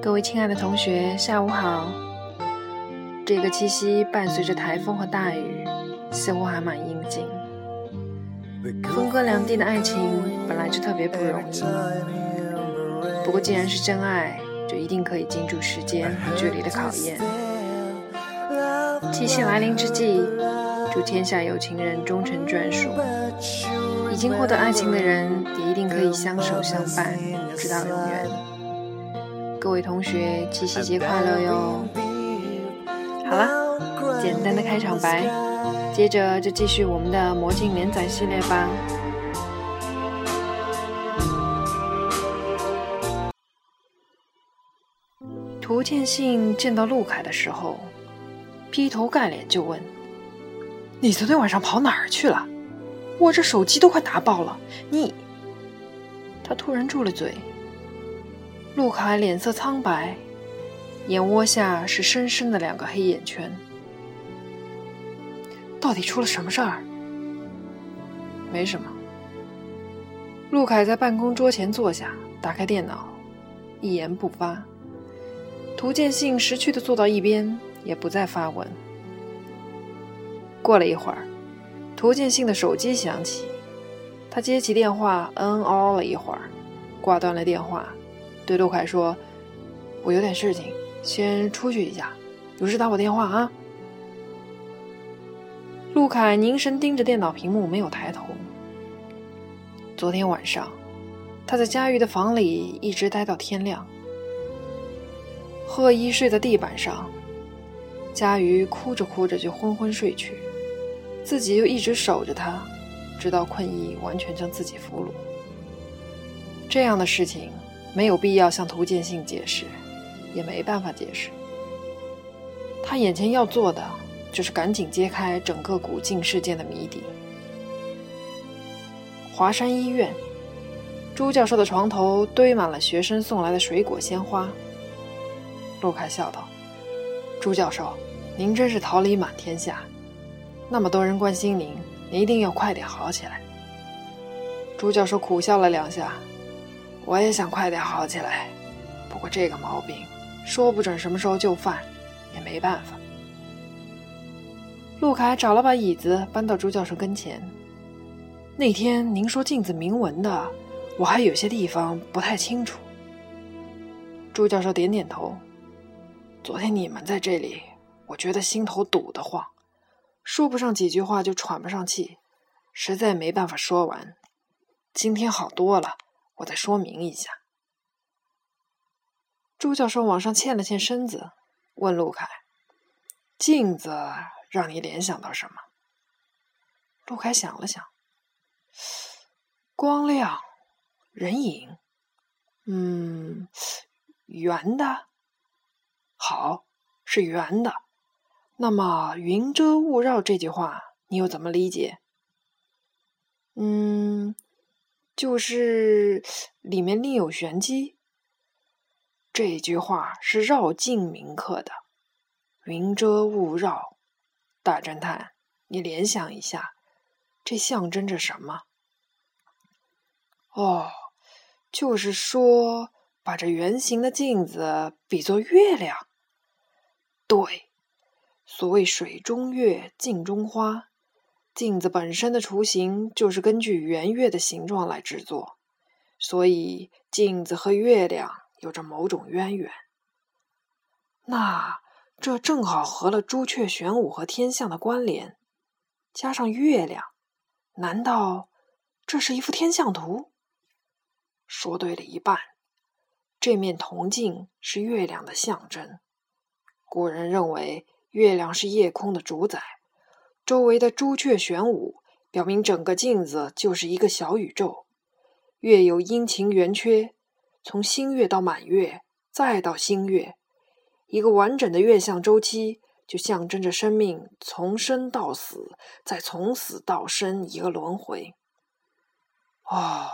各位亲爱的同学，下午好。这个七夕伴随着台风和大雨，似乎还蛮应景。分隔两地的爱情本来就特别不容易，不过既然是真爱，就一定可以经住时间和距离的考验。七夕来临之际，祝天下有情人终成眷属。已经获得爱情的人，也一定可以相守相伴，直到永远。各位同学，七夕节快乐哟！好了，简单的开场白，接着就继续我们的魔镜连载系列吧。涂建信见到陆凯的时候，劈头盖脸就问：“你昨天晚上跑哪儿去了？我这手机都快打爆了！你……”他突然住了嘴。陆凯脸色苍白，眼窝下是深深的两个黑眼圈。到底出了什么事儿？没什么。陆凯在办公桌前坐下，打开电脑，一言不发。涂建信识趣的坐到一边，也不再发问。过了一会儿，涂建信的手机响起，他接起电话，嗯哦了一会儿，挂断了电话。对陆凯说：“我有点事情，先出去一下，有事打我电话啊。”陆凯凝神盯着电脑屏幕，没有抬头。昨天晚上，他在佳瑜的房里一直待到天亮。贺一睡在地板上，佳瑜哭着哭着就昏昏睡去，自己又一直守着他，直到困意完全将自己俘虏。这样的事情。没有必要向涂建信解释，也没办法解释。他眼前要做的就是赶紧揭开整个古镜事件的谜底。华山医院，朱教授的床头堆满了学生送来的水果鲜花。陆凯笑道：“朱教授，您真是桃李满天下，那么多人关心您，您一定要快点好起来。”朱教授苦笑了两下。我也想快点好起来，不过这个毛病说不准什么时候就犯，也没办法。陆凯找了把椅子搬到朱教授跟前。那天您说镜子铭文的，我还有些地方不太清楚。朱教授点点头。昨天你们在这里，我觉得心头堵得慌，说不上几句话就喘不上气，实在没办法说完。今天好多了。我再说明一下。朱教授往上欠了欠身子，问陆凯：“镜子让你联想到什么？”陆凯想了想：“光亮、人影，嗯，圆的。好，是圆的。那么‘云遮雾绕’这句话，你又怎么理解？”嗯。就是里面另有玄机。这句话是绕镜铭刻的，“云遮雾绕”。大侦探，你联想一下，这象征着什么？哦，就是说，把这圆形的镜子比作月亮。对，所谓“水中月，镜中花”。镜子本身的雏形就是根据圆月的形状来制作，所以镜子和月亮有着某种渊源。那这正好合了朱雀玄武和天象的关联，加上月亮，难道这是一幅天象图？说对了一半。这面铜镜是月亮的象征。古人认为月亮是夜空的主宰。周围的朱雀玄武，表明整个镜子就是一个小宇宙。月有阴晴圆缺，从新月到满月，再到新月，一个完整的月相周期，就象征着生命从生到死，再从死到生一个轮回。哦，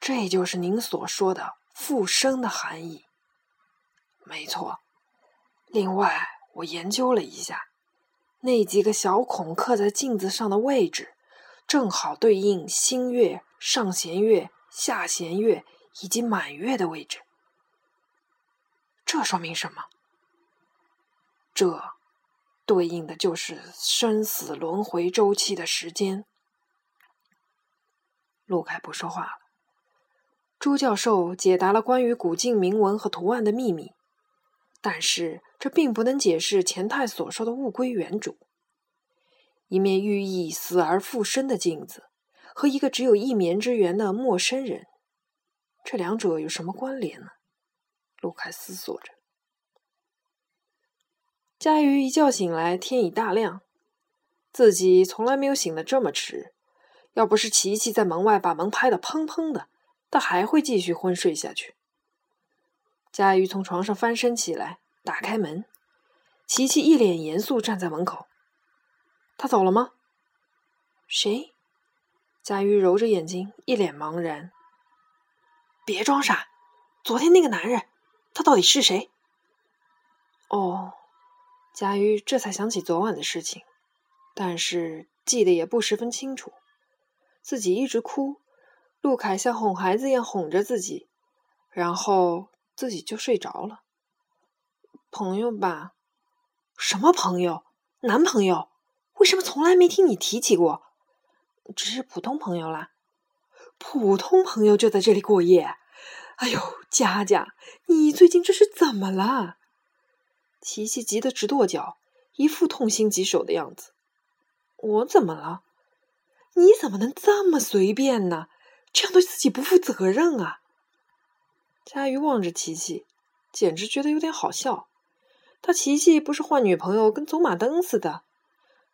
这就是您所说的复生的含义。没错。另外，我研究了一下。那几个小孔刻在镜子上的位置，正好对应新月、上弦月、下弦月以及满月的位置。这说明什么？这对应的就是生死轮回周期的时间。陆凯不说话了。朱教授解答了关于古镜铭文和图案的秘密，但是这并不能解释钱太所说的物归原主。一面寓意死而复生的镜子，和一个只有一面之缘的陌生人，这两者有什么关联呢？陆凯思索着。佳瑜一觉醒来，天已大亮，自己从来没有醒得这么迟。要不是琪琪在门外把门拍得砰砰的，他还会继续昏睡下去。佳瑜从床上翻身起来，打开门，琪琪一脸严肃站在门口。他走了吗？谁？佳瑜揉着眼睛，一脸茫然。别装傻，昨天那个男人，他到底是谁？哦，佳瑜这才想起昨晚的事情，但是记得也不十分清楚。自己一直哭，陆凯像哄孩子一样哄着自己，然后自己就睡着了。朋友吧？什么朋友？男朋友？为什么从来没听你提起过？只是普通朋友啦。普通朋友就在这里过夜？哎呦，佳佳，你最近这是怎么了？琪琪急得直跺脚，一副痛心疾首的样子。我怎么了？你怎么能这么随便呢？这样对自己不负责任啊！佳瑜望着琪琪，简直觉得有点好笑。他琪琪不是换女朋友跟走马灯似的。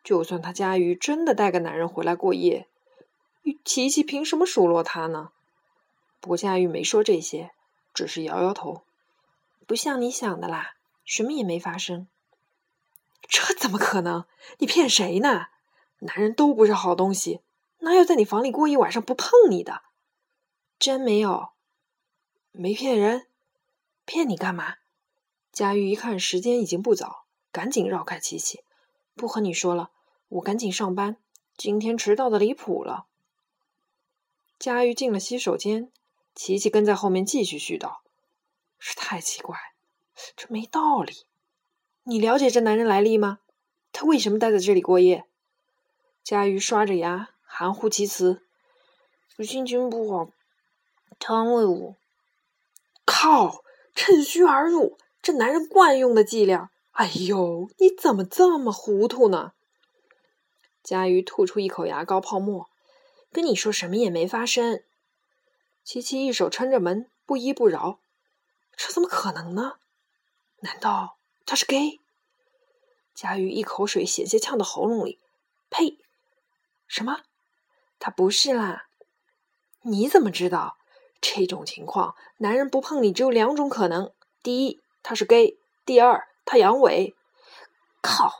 就算他佳瑜真的带个男人回来过夜，琪琪凭什么数落他呢？不过佳瑜没说这些，只是摇摇头，不像你想的啦，什么也没发生。这怎么可能？你骗谁呢？男人都不是好东西。哪有在你房里过一晚上不碰你的？真没有，没骗人，骗你干嘛？佳玉一看时间已经不早，赶紧绕开琪琪，不和你说了，我赶紧上班，今天迟到的离谱了。佳玉进了洗手间，琪琪跟在后面继续絮叨：“是太奇怪，这没道理。你了解这男人来历吗？他为什么待在这里过夜？”佳玉刷着牙。含糊其辞，我心情不好，他安慰我。靠，趁虚而入，这男人惯用的伎俩。哎呦，你怎么这么糊涂呢？佳瑜吐出一口牙膏泡沫，跟你说什么也没发生。琪琪一手撑着门，不依不饶。这怎么可能呢？难道他是 gay？佳瑜一口水险些呛到喉咙里。呸！什么？他不是啦，你怎么知道？这种情况，男人不碰你只有两种可能：第一，他是 gay；第二，他阳痿。靠！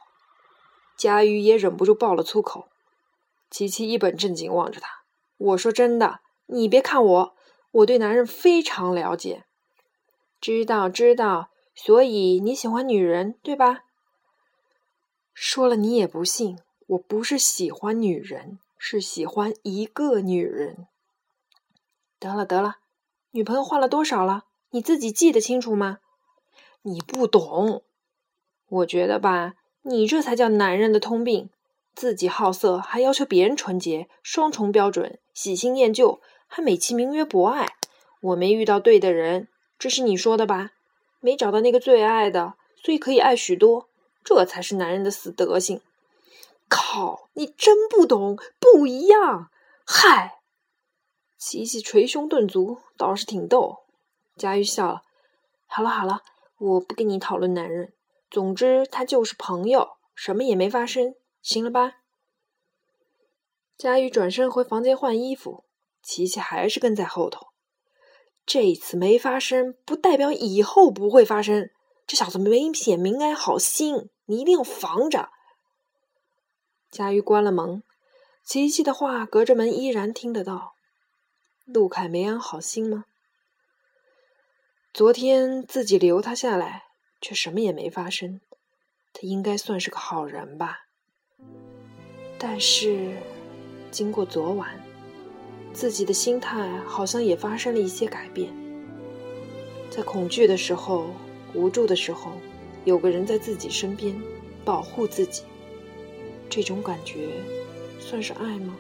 佳瑜也忍不住爆了粗口。琪琪一本正经望着他：“我说真的，你别看我，我对男人非常了解。知道知道，所以你喜欢女人对吧？说了你也不信，我不是喜欢女人。”是喜欢一个女人。得了得了，女朋友换了多少了？你自己记得清楚吗？你不懂，我觉得吧，你这才叫男人的通病：自己好色，还要求别人纯洁，双重标准，喜新厌旧，还美其名曰博爱。我没遇到对的人，这是你说的吧？没找到那个最爱的，所以可以爱许多，这才是男人的死德行。靠！你真不懂，不一样。嗨，琪琪捶胸顿足，倒是挺逗。佳玉笑了。好了好了，我不跟你讨论男人。总之，他就是朋友，什么也没发生，行了吧？佳玉转身回房间换衣服，琪琪还是跟在后头。这次没发生，不代表以后不会发生。这小子没显明安好心，你一定要防着。佳玉关了门，琪琪的话隔着门依然听得到。陆凯没安好心吗？昨天自己留他下来，却什么也没发生，他应该算是个好人吧。但是，经过昨晚，自己的心态好像也发生了一些改变。在恐惧的时候，无助的时候，有个人在自己身边保护自己，这种感觉算是爱吗？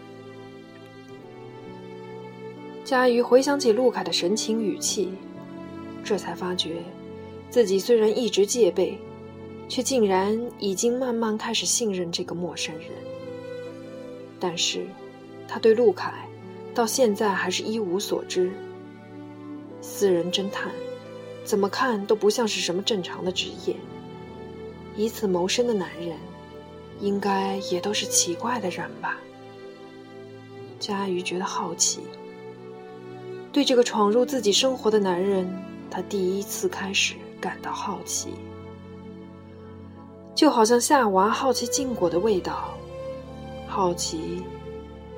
佳瑜回想起陆凯的神情语气，这才发觉，自己虽然一直戒备，却竟然已经慢慢开始信任这个陌生人。但是，他对陆凯到现在还是一无所知。私人侦探，怎么看都不像是什么正常的职业。以此谋生的男人，应该也都是奇怪的人吧？佳瑜觉得好奇。对这个闯入自己生活的男人，他第一次开始感到好奇，就好像夏娃好奇禁果的味道。好奇，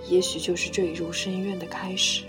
也许就是坠入深渊的开始。